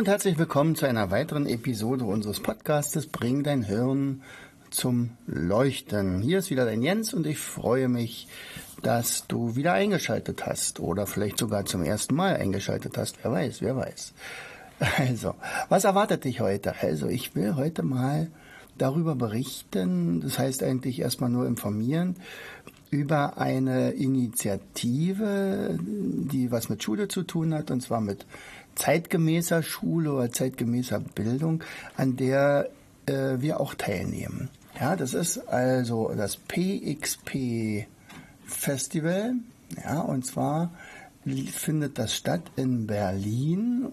Und herzlich willkommen zu einer weiteren Episode unseres Podcastes Bring dein Hirn zum Leuchten. Hier ist wieder dein Jens und ich freue mich, dass du wieder eingeschaltet hast oder vielleicht sogar zum ersten Mal eingeschaltet hast. Wer weiß, wer weiß. Also, was erwartet dich heute? Also, ich will heute mal darüber berichten, das heißt eigentlich erstmal nur informieren, über eine Initiative, die was mit Schule zu tun hat, und zwar mit zeitgemäßer Schule oder zeitgemäßer Bildung, an der äh, wir auch teilnehmen. Ja, das ist also das PXP Festival. Ja, und zwar findet das statt in Berlin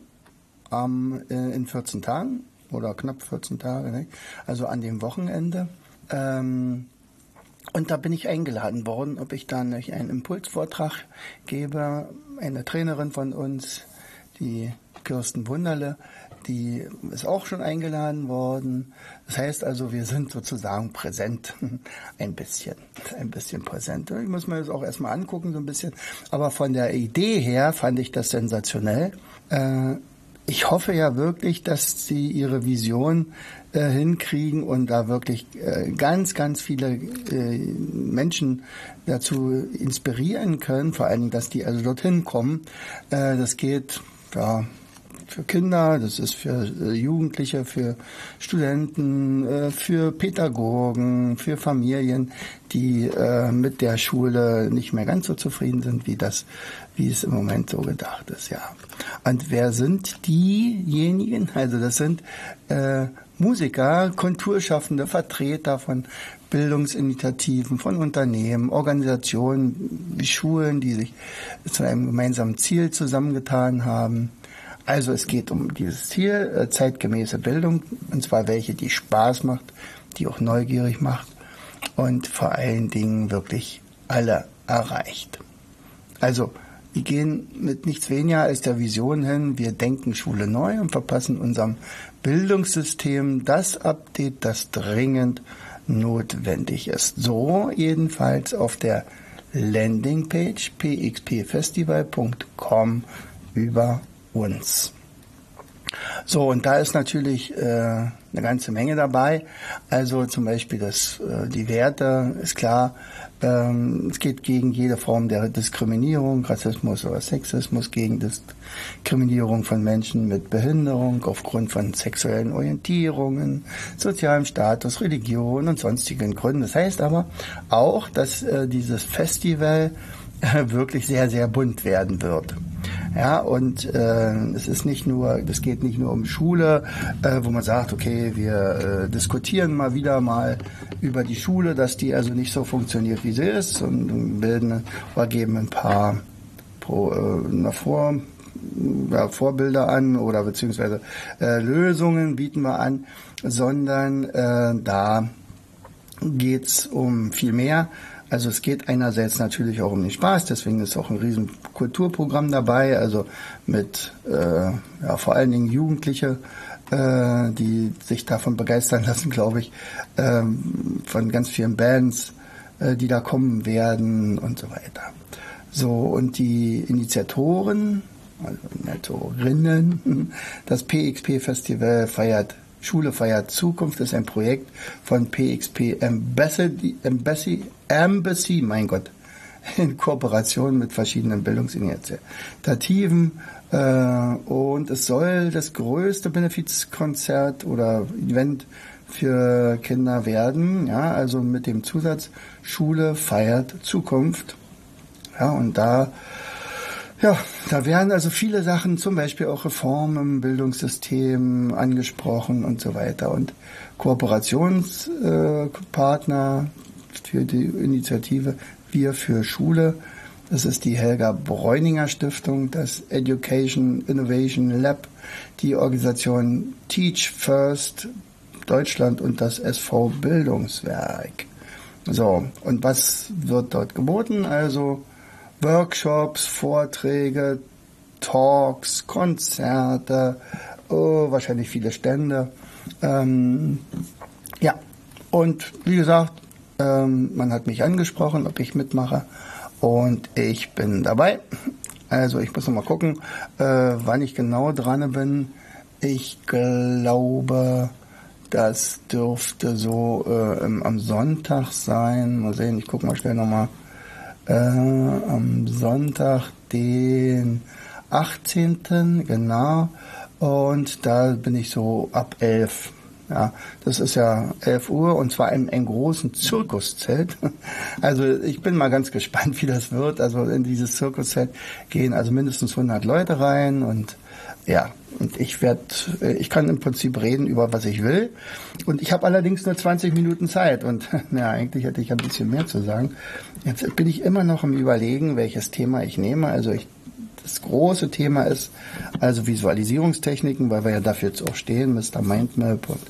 am, äh, in 14 Tagen oder knapp 14 Tage, ne? also an dem Wochenende. Ähm, und da bin ich eingeladen worden, ob ich dann einen Impulsvortrag gebe. Eine Trainerin von uns, die Kirsten Wunderle, die ist auch schon eingeladen worden. Das heißt also, wir sind sozusagen präsent. Ein bisschen, ein bisschen präsent. Ich muss mir das auch erstmal angucken, so ein bisschen. Aber von der Idee her fand ich das sensationell. Äh, ich hoffe ja wirklich, dass sie ihre Vision äh, hinkriegen und da wirklich äh, ganz, ganz viele Menschen dazu inspirieren können, vor allen Dingen, dass die also dorthin kommen. Das geht ja, für Kinder, das ist für äh, Jugendliche, für Studenten, äh, für Pädagogen, für Familien, die äh, mit der Schule nicht mehr ganz so zufrieden sind, wie das, wie es im Moment so gedacht ist, ja. Und wer sind diejenigen? Also das sind äh, Musiker, Kulturschaffende, Vertreter von Bildungsinitiativen, von Unternehmen, Organisationen wie Schulen, die sich zu einem gemeinsamen Ziel zusammengetan haben. Also es geht um dieses Ziel, äh, zeitgemäße Bildung, und zwar welche, die Spaß macht, die auch neugierig macht und vor allen Dingen wirklich alle erreicht. Also wir gehen mit nichts weniger als der Vision hin, wir denken Schule neu und verpassen unserem Bildungssystem das Update, das dringend notwendig ist. So jedenfalls auf der Landingpage pxpfestival.com über uns. So, und da ist natürlich äh, eine ganze Menge dabei. Also zum Beispiel das, äh, die Werte, ist klar, ähm, es geht gegen jede Form der Diskriminierung, Rassismus oder Sexismus, gegen Diskriminierung von Menschen mit Behinderung aufgrund von sexuellen Orientierungen, sozialem Status, Religion und sonstigen Gründen. Das heißt aber auch, dass äh, dieses Festival äh, wirklich sehr, sehr bunt werden wird. Ja, und äh, es ist nicht nur, es geht nicht nur um Schule, äh, wo man sagt, okay, wir äh, diskutieren mal wieder mal über die Schule, dass die also nicht so funktioniert, wie sie ist und bilden oder geben ein paar pro, äh, Vor, ja, Vorbilder an oder beziehungsweise äh, Lösungen bieten wir an, sondern äh, da geht's um viel mehr. Also es geht einerseits natürlich auch um den Spaß, deswegen ist auch ein riesen Kulturprogramm dabei, also mit äh, ja, vor allen Dingen Jugendliche, äh, die sich davon begeistern lassen, glaube ich, ähm, von ganz vielen Bands, äh, die da kommen werden und so weiter. So, und die Initiatoren, also Nettorinnen, das PXP Festival feiert Schule feiert Zukunft ist ein Projekt von PXP Embassy, Embassy, Embassy, mein Gott, in Kooperation mit verschiedenen Bildungsinitiativen. Äh, und es soll das größte Benefizkonzert oder Event für Kinder werden. Ja, also mit dem Zusatz Schule feiert Zukunft. Ja, und da ja, da werden also viele Sachen, zum Beispiel auch Reformen im Bildungssystem angesprochen und so weiter. Und Kooperationspartner für die Initiative Wir für Schule Das ist die Helga Bräuninger Stiftung, das Education Innovation Lab, die Organisation Teach First Deutschland und das SV Bildungswerk. So, und was wird dort geboten? Also Workshops, Vorträge, Talks, Konzerte, oh, wahrscheinlich viele Stände. Ähm, ja, und wie gesagt, ähm, man hat mich angesprochen, ob ich mitmache. Und ich bin dabei. Also ich muss noch mal gucken, äh, wann ich genau dran bin. Ich glaube, das dürfte so äh, am Sonntag sein. Mal sehen, ich gucke mal schnell nochmal. Äh, am Sonntag, den 18. genau. Und da bin ich so ab 11. Ja, das ist ja 11 Uhr und zwar in einem großen Zirkuszelt. Also ich bin mal ganz gespannt, wie das wird. Also in dieses Zirkuszelt gehen also mindestens 100 Leute rein und ja, und ich werde, äh, ich kann im Prinzip reden über was ich will. Und ich habe allerdings nur 20 Minuten Zeit. Und ja, eigentlich hätte ich ein bisschen mehr zu sagen. Jetzt bin ich immer noch im Überlegen, welches Thema ich nehme. Also ich, das große Thema ist also Visualisierungstechniken, weil wir ja dafür jetzt auch stehen, Mr. Mindmap und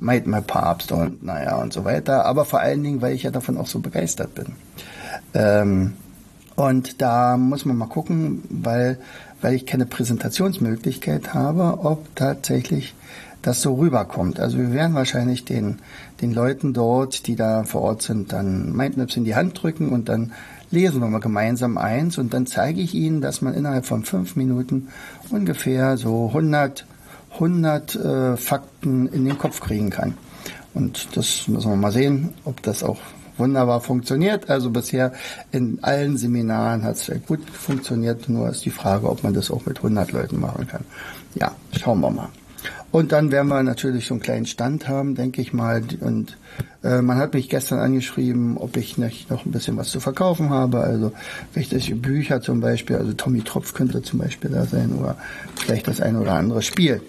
Mindmap Papst und naja und so weiter. Aber vor allen Dingen, weil ich ja davon auch so begeistert bin. Ähm, und da muss man mal gucken, weil weil ich keine Präsentationsmöglichkeit habe, ob tatsächlich das so rüberkommt. Also wir werden wahrscheinlich den, den Leuten dort, die da vor Ort sind, dann Mindmaps in die Hand drücken und dann lesen wir mal gemeinsam eins und dann zeige ich ihnen, dass man innerhalb von fünf Minuten ungefähr so 100, 100 äh, Fakten in den Kopf kriegen kann. Und das müssen wir mal sehen, ob das auch wunderbar funktioniert. Also bisher in allen Seminaren hat es gut funktioniert. Nur ist die Frage, ob man das auch mit 100 Leuten machen kann. Ja, schauen wir mal. Und dann werden wir natürlich so einen kleinen Stand haben, denke ich mal. Und äh, man hat mich gestern angeschrieben, ob ich nicht noch ein bisschen was zu verkaufen habe. Also welche Bücher zum Beispiel, also Tommy Tropf könnte zum Beispiel da sein oder vielleicht das eine oder andere Spiel.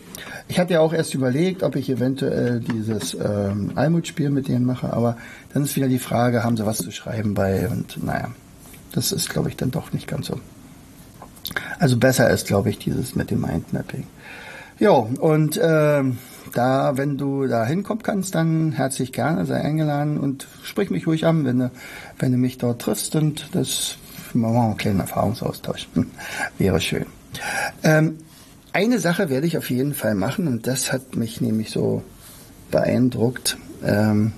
Ich hatte ja auch erst überlegt, ob ich eventuell dieses ähm, Almut-Spiel mit denen mache, aber dann ist wieder die Frage, haben sie was zu schreiben bei und naja, das ist glaube ich dann doch nicht ganz so. Also besser ist glaube ich dieses mit dem Mindmapping. Ja, und äh, da, wenn du da hinkommen kannst, dann herzlich gerne, sei eingeladen und sprich mich ruhig an, wenn du, wenn du mich dort triffst und das machen wir einen kleinen Erfahrungsaustausch. Wäre schön. Ähm, eine Sache werde ich auf jeden Fall machen und das hat mich nämlich so beeindruckt ähm,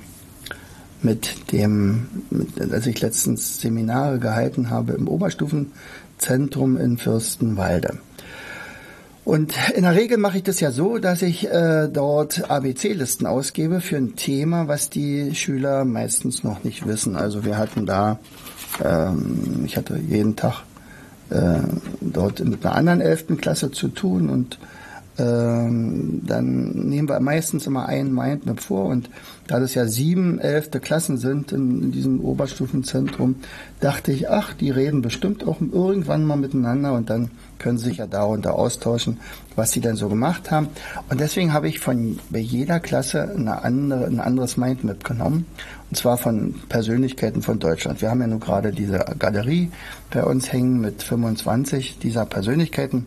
mit dem, mit, als ich letztens Seminare gehalten habe im Oberstufenzentrum in Fürstenwalde. Und in der Regel mache ich das ja so, dass ich äh, dort ABC-Listen ausgebe für ein Thema, was die Schüler meistens noch nicht wissen. Also wir hatten da, ähm, ich hatte jeden Tag äh, dort mit einer anderen elften Klasse zu tun und ähm, dann nehmen wir meistens immer einen Mindmap vor und da das ja sieben elfte Klassen sind in, in, diesem Oberstufenzentrum, dachte ich, ach, die reden bestimmt auch irgendwann mal miteinander und dann können sie sich ja darunter austauschen, was sie denn so gemacht haben. Und deswegen habe ich von bei jeder Klasse eine andere, ein anderes Mindmap genommen und zwar von Persönlichkeiten von Deutschland. Wir haben ja nun gerade diese Galerie bei uns hängen mit 25 dieser Persönlichkeiten.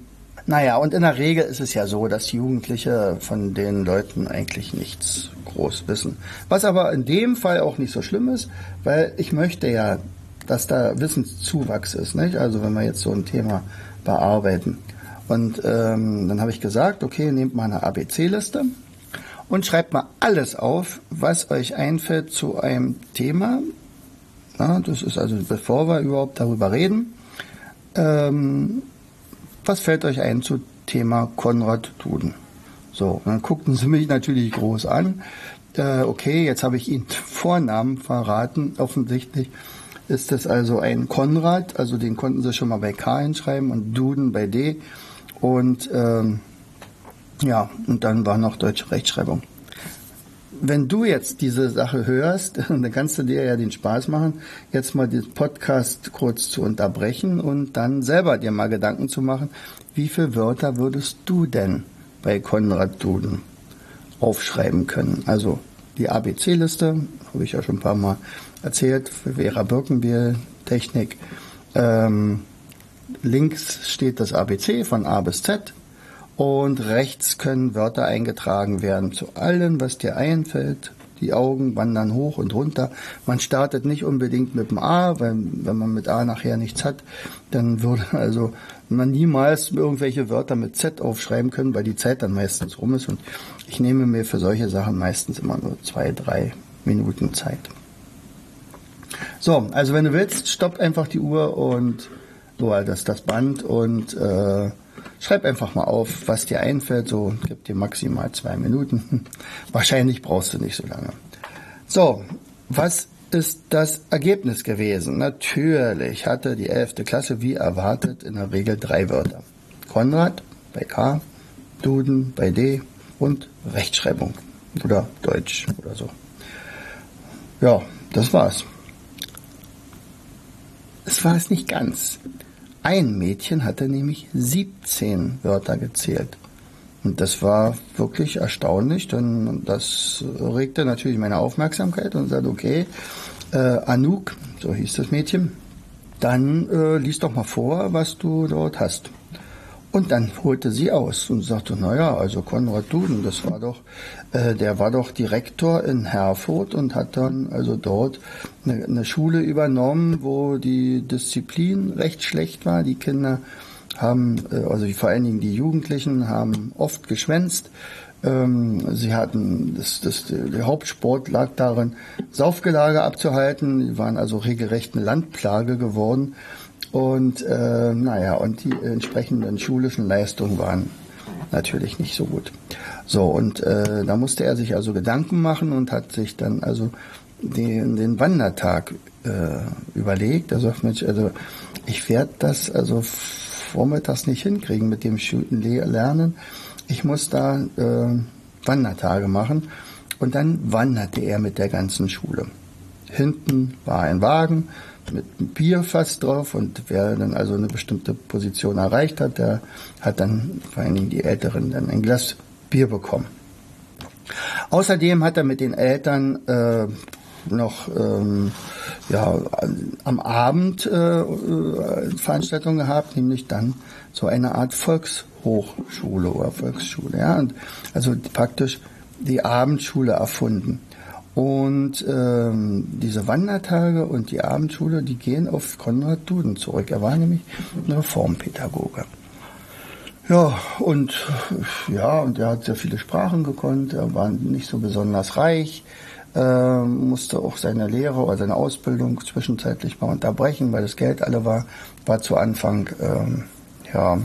Naja, und in der Regel ist es ja so, dass Jugendliche von den Leuten eigentlich nichts groß wissen. Was aber in dem Fall auch nicht so schlimm ist, weil ich möchte ja, dass da Wissenszuwachs ist. Nicht? Also wenn wir jetzt so ein Thema bearbeiten. Und ähm, dann habe ich gesagt, okay, nehmt mal eine ABC-Liste und schreibt mal alles auf, was euch einfällt zu einem Thema. Ja, das ist also, bevor wir überhaupt darüber reden. Ähm, was fällt euch ein zu Thema Konrad Duden? So, dann guckten sie mich natürlich groß an. Äh, okay, jetzt habe ich Ihnen Vornamen verraten. Offensichtlich ist es also ein Konrad, also den konnten sie schon mal bei K hinschreiben und Duden bei D. Und ähm, ja, und dann war noch deutsche Rechtschreibung. Wenn du jetzt diese Sache hörst, dann kannst du dir ja den Spaß machen, jetzt mal den Podcast kurz zu unterbrechen und dann selber dir mal Gedanken zu machen, wie viele Wörter würdest du denn bei Konrad Duden aufschreiben können? Also die ABC-Liste, habe ich ja schon ein paar Mal erzählt, für Vera Birkenbiel, Technik, Ähm, links steht das ABC von A bis Z und rechts können Wörter eingetragen werden zu allem, was dir einfällt. Die Augen wandern hoch und runter. Man startet nicht unbedingt mit dem A, weil wenn man mit A nachher nichts hat, dann würde also man niemals irgendwelche Wörter mit Z aufschreiben können, weil die Zeit dann meistens rum ist. Und ich nehme mir für solche Sachen meistens immer nur zwei, drei Minuten Zeit. So, also wenn du willst, stopp einfach die Uhr und so, das das Band und äh, schreib einfach mal auf, was dir einfällt. So, gibt dir maximal zwei Minuten. Wahrscheinlich brauchst du nicht so lange. So, was ist das Ergebnis gewesen? Natürlich hatte die 11. Klasse wie erwartet in der Regel drei Wörter. Konrad bei K, Duden bei D und Rechtschreibung oder Deutsch oder so. Ja, das war's. Es war es nicht ganz. Ein Mädchen hatte nämlich 17 Wörter gezählt. Und das war wirklich erstaunlich, denn das regte natürlich meine Aufmerksamkeit und sagte, okay, äh, Anouk, so hieß das Mädchen, dann äh, lies doch mal vor, was du dort hast. Und dann holte sie aus und sagte, naja, also Konrad Duden, das war doch, äh, der war doch Direktor in Herford und hat dann also dort eine, eine Schule übernommen, wo die Disziplin recht schlecht war. Die Kinder haben, äh, also vor allen Dingen die Jugendlichen, haben oft geschwänzt. Ähm, sie hatten, das, das, der Hauptsport lag darin, Saufgelage abzuhalten. Die waren also regelrecht eine Landplage geworden. Und äh, naja, und die entsprechenden schulischen Leistungen waren natürlich nicht so gut. So, und äh, da musste er sich also Gedanken machen und hat sich dann also den, den Wandertag äh, überlegt. Er sagt, Mensch, also ich werde das also vormittags nicht hinkriegen mit dem Lernen. Ich muss da äh, Wandertage machen. Und dann wanderte er mit der ganzen Schule. Hinten war ein Wagen, mit Bierfass drauf und wer dann also eine bestimmte Position erreicht hat, der hat dann vor allen Dingen die Älteren dann ein Glas Bier bekommen. Außerdem hat er mit den Eltern äh, noch ähm, ja, am Abend äh, äh, Veranstaltungen gehabt, nämlich dann so eine Art Volkshochschule oder Volksschule. Ja, und also praktisch die Abendschule erfunden. Und ähm, diese Wandertage und die Abendschule, die gehen auf Konrad Duden zurück. Er war nämlich ein Reformpädagoge. Ja, und ja, und er hat sehr viele Sprachen gekonnt, er war nicht so besonders reich, äh, musste auch seine Lehre oder seine Ausbildung zwischenzeitlich mal unterbrechen, weil das Geld alle war, war zu Anfang ähm, ja,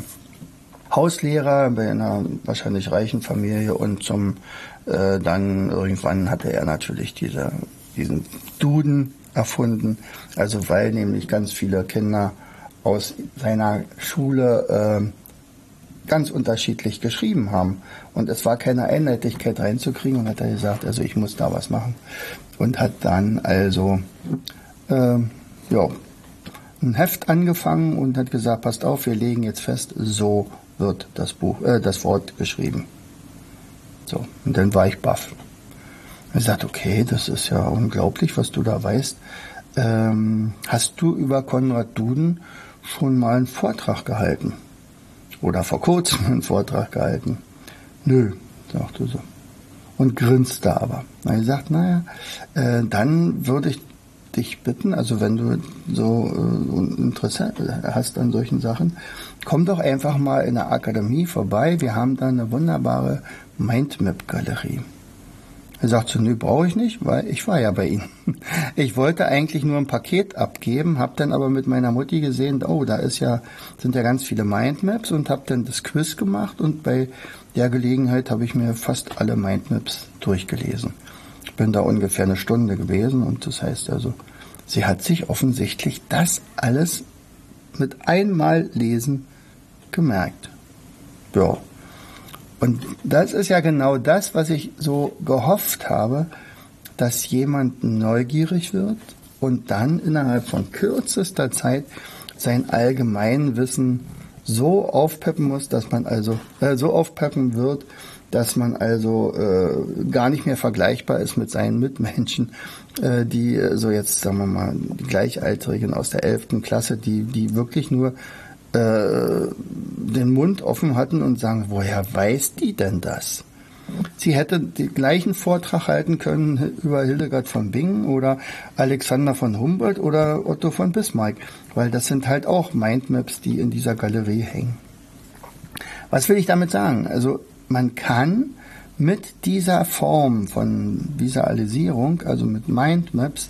Hauslehrer bei einer wahrscheinlich reichen Familie und zum äh, dann irgendwann hatte er natürlich diese, diesen Duden erfunden, also weil nämlich ganz viele Kinder aus seiner Schule äh, ganz unterschiedlich geschrieben haben. Und es war keine Einheitlichkeit reinzukriegen und hat er gesagt, also ich muss da was machen. Und hat dann also äh, ja, ein Heft angefangen und hat gesagt, passt auf, wir legen jetzt fest, so wird das Buch, äh, das Wort geschrieben. So, und dann war ich baff. Er sagt, okay, das ist ja unglaublich, was du da weißt. Ähm, hast du über Konrad Duden schon mal einen Vortrag gehalten? Oder vor kurzem einen Vortrag gehalten? Nö, sagte so. Und grinste aber. Er sagt, naja, äh, dann würde ich dich bitten, also wenn du so äh, Interesse hast an solchen Sachen, komm doch einfach mal in der Akademie vorbei. Wir haben da eine wunderbare Mindmap-Galerie. Er sagt so, nö, brauche ich nicht, weil ich war ja bei Ihnen. Ich wollte eigentlich nur ein Paket abgeben, habe dann aber mit meiner Mutti gesehen, oh, da ist ja, sind ja ganz viele Mindmaps und habe dann das Quiz gemacht und bei der Gelegenheit habe ich mir fast alle Mindmaps durchgelesen. Ich bin da ungefähr eine Stunde gewesen und das heißt also, sie hat sich offensichtlich das alles mit einmal lesen gemerkt. Ja. Und das ist ja genau das, was ich so gehofft habe, dass jemand neugierig wird und dann innerhalb von kürzester Zeit sein Allgemeinwissen so aufpeppen muss, dass man also äh, so aufpeppen wird, dass man also äh, gar nicht mehr vergleichbar ist mit seinen Mitmenschen, äh, die äh, so jetzt, sagen wir mal, die Gleichaltrigen aus der 11. Klasse, die, die wirklich nur äh, den Mund offen hatten und sagen, woher weiß die denn das? Sie hätte den gleichen Vortrag halten können über Hildegard von Bingen oder Alexander von Humboldt oder Otto von Bismarck, weil das sind halt auch Mindmaps, die in dieser Galerie hängen. Was will ich damit sagen? Also man kann mit dieser Form von Visualisierung, also mit Mindmaps,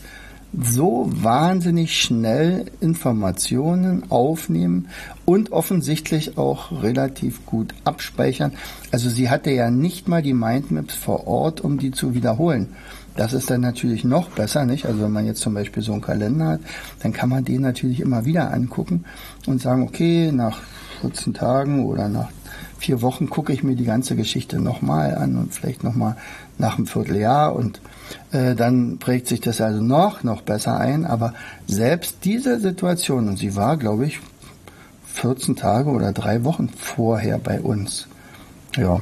so wahnsinnig schnell Informationen aufnehmen und offensichtlich auch relativ gut abspeichern. Also sie hatte ja nicht mal die Mindmaps vor Ort, um die zu wiederholen. Das ist dann natürlich noch besser, nicht? Also wenn man jetzt zum Beispiel so einen Kalender hat, dann kann man den natürlich immer wieder angucken und sagen, okay, nach 14 Tagen oder nach vier Wochen gucke ich mir die ganze Geschichte nochmal an und vielleicht nochmal nach einem Vierteljahr und äh, dann prägt sich das also noch, noch besser ein. Aber selbst diese Situation, und sie war, glaube ich, 14 Tage oder drei Wochen vorher bei uns. Ja.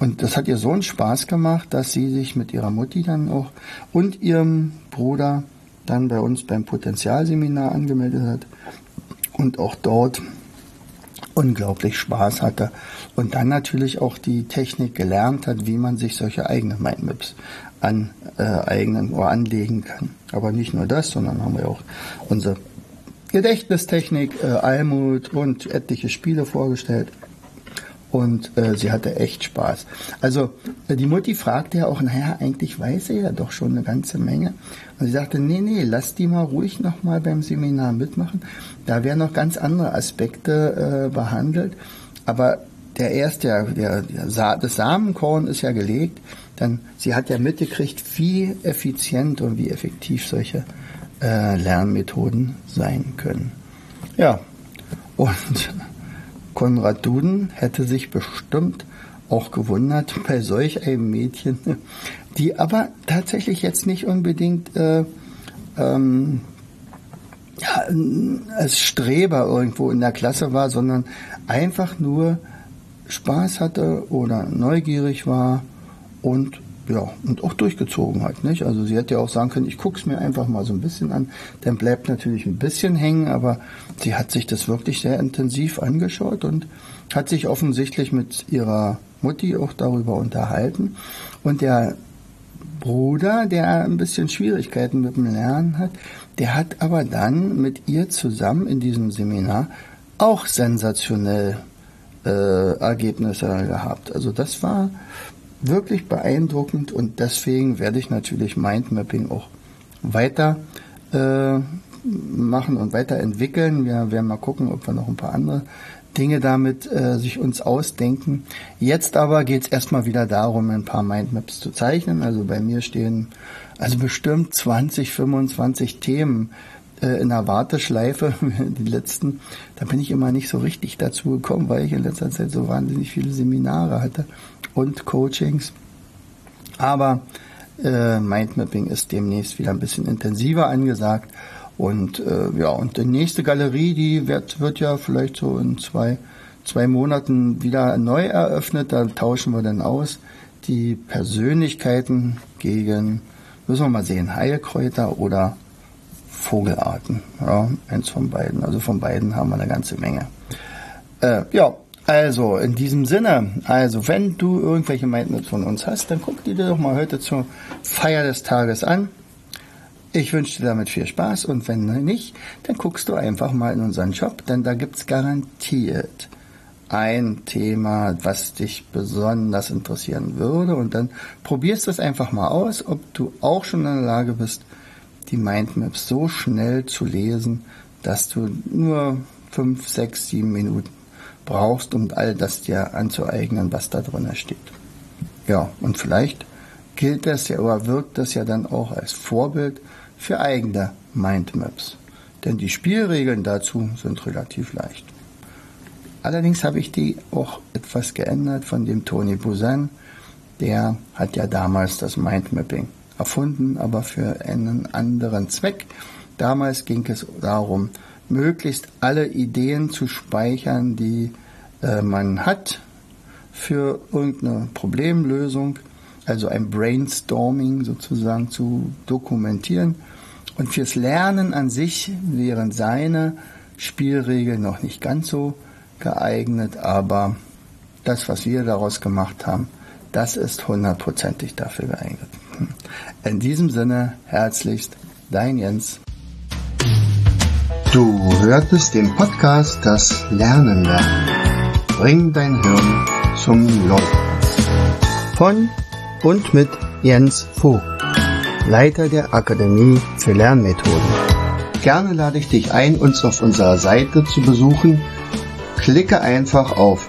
Und das hat ihr so einen Spaß gemacht, dass sie sich mit ihrer Mutti dann auch und ihrem Bruder dann bei uns beim Potenzialseminar angemeldet hat und auch dort unglaublich Spaß hatte und dann natürlich auch die Technik gelernt hat, wie man sich solche eigenen Mindmaps aneignen äh, oder anlegen kann. Aber nicht nur das, sondern haben wir auch unsere Gedächtnistechnik, äh, Almut und etliche Spiele vorgestellt. Und äh, sie hatte echt Spaß. Also äh, die Mutti fragte ja auch, naja, eigentlich weiß er ja doch schon eine ganze Menge. Und sie sagte, nee, nee, lass die mal ruhig nochmal beim Seminar mitmachen. Da werden noch ganz andere Aspekte äh, behandelt. Aber der erste, der, der, der das Samenkorn ist ja gelegt. Dann, sie hat ja mitgekriegt, wie effizient und wie effektiv solche äh, Lernmethoden sein können. Ja, und Konrad Duden hätte sich bestimmt auch gewundert bei solch einem Mädchen, die aber tatsächlich jetzt nicht unbedingt äh, ähm, ja, als Streber irgendwo in der Klasse war, sondern einfach nur Spaß hatte oder neugierig war und ja, und auch durchgezogen hat, nicht? Also sie hätte ja auch sagen können, ich guck's mir einfach mal so ein bisschen an, dann bleibt natürlich ein bisschen hängen, aber sie hat sich das wirklich sehr intensiv angeschaut und hat sich offensichtlich mit ihrer Mutti auch darüber unterhalten. Und der Bruder, der ein bisschen Schwierigkeiten mit dem Lernen hat, der hat aber dann mit ihr zusammen in diesem Seminar auch sensationell äh, Ergebnisse gehabt. Also das war wirklich beeindruckend und deswegen werde ich natürlich Mindmapping auch weiter äh, machen und weiterentwickeln. Wir werden mal gucken, ob wir noch ein paar andere Dinge damit äh, sich uns ausdenken. Jetzt aber geht es erstmal wieder darum, ein paar Mindmaps zu zeichnen. Also bei mir stehen also bestimmt 20, 25 Themen äh, in der Warteschleife, die letzten. Da bin ich immer nicht so richtig dazu gekommen, weil ich in letzter Zeit so wahnsinnig viele Seminare hatte und Coachings. Aber äh, Mindmapping ist demnächst wieder ein bisschen intensiver angesagt. Und äh, ja, und die nächste Galerie, die wird, wird ja vielleicht so in zwei, zwei Monaten wieder neu eröffnet. Da tauschen wir dann aus die Persönlichkeiten gegen, müssen wir mal sehen, Heilkräuter oder Vogelarten. Ja, eins von beiden. Also von beiden haben wir eine ganze Menge. Äh, ja, also, in diesem Sinne, also wenn du irgendwelche Mindmaps von uns hast, dann guck die dir doch mal heute zur Feier des Tages an. Ich wünsche dir damit viel Spaß und wenn nicht, dann guckst du einfach mal in unseren Shop, denn da gibt's garantiert ein Thema, was dich besonders interessieren würde und dann probierst du es einfach mal aus, ob du auch schon in der Lage bist, die Mindmaps so schnell zu lesen, dass du nur fünf, sechs, sieben Minuten brauchst, um all das dir anzueignen, was da drin steht. Ja, und vielleicht gilt das ja oder wirkt das ja dann auch als Vorbild für eigene Mindmaps. Denn die Spielregeln dazu sind relativ leicht. Allerdings habe ich die auch etwas geändert von dem Tony Buzan. Der hat ja damals das Mindmapping erfunden, aber für einen anderen Zweck. Damals ging es darum, möglichst alle Ideen zu speichern, die äh, man hat für irgendeine Problemlösung, also ein Brainstorming sozusagen zu dokumentieren. Und fürs Lernen an sich wären seine Spielregeln noch nicht ganz so geeignet, aber das, was wir daraus gemacht haben, das ist hundertprozentig dafür geeignet. In diesem Sinne, herzlichst, dein Jens. Du hörtest den Podcast Das Lernen lernen. Bring dein Hirn zum Leuchten. Von und mit Jens Vogt, Leiter der Akademie für Lernmethoden. Gerne lade ich dich ein, uns auf unserer Seite zu besuchen. Klicke einfach auf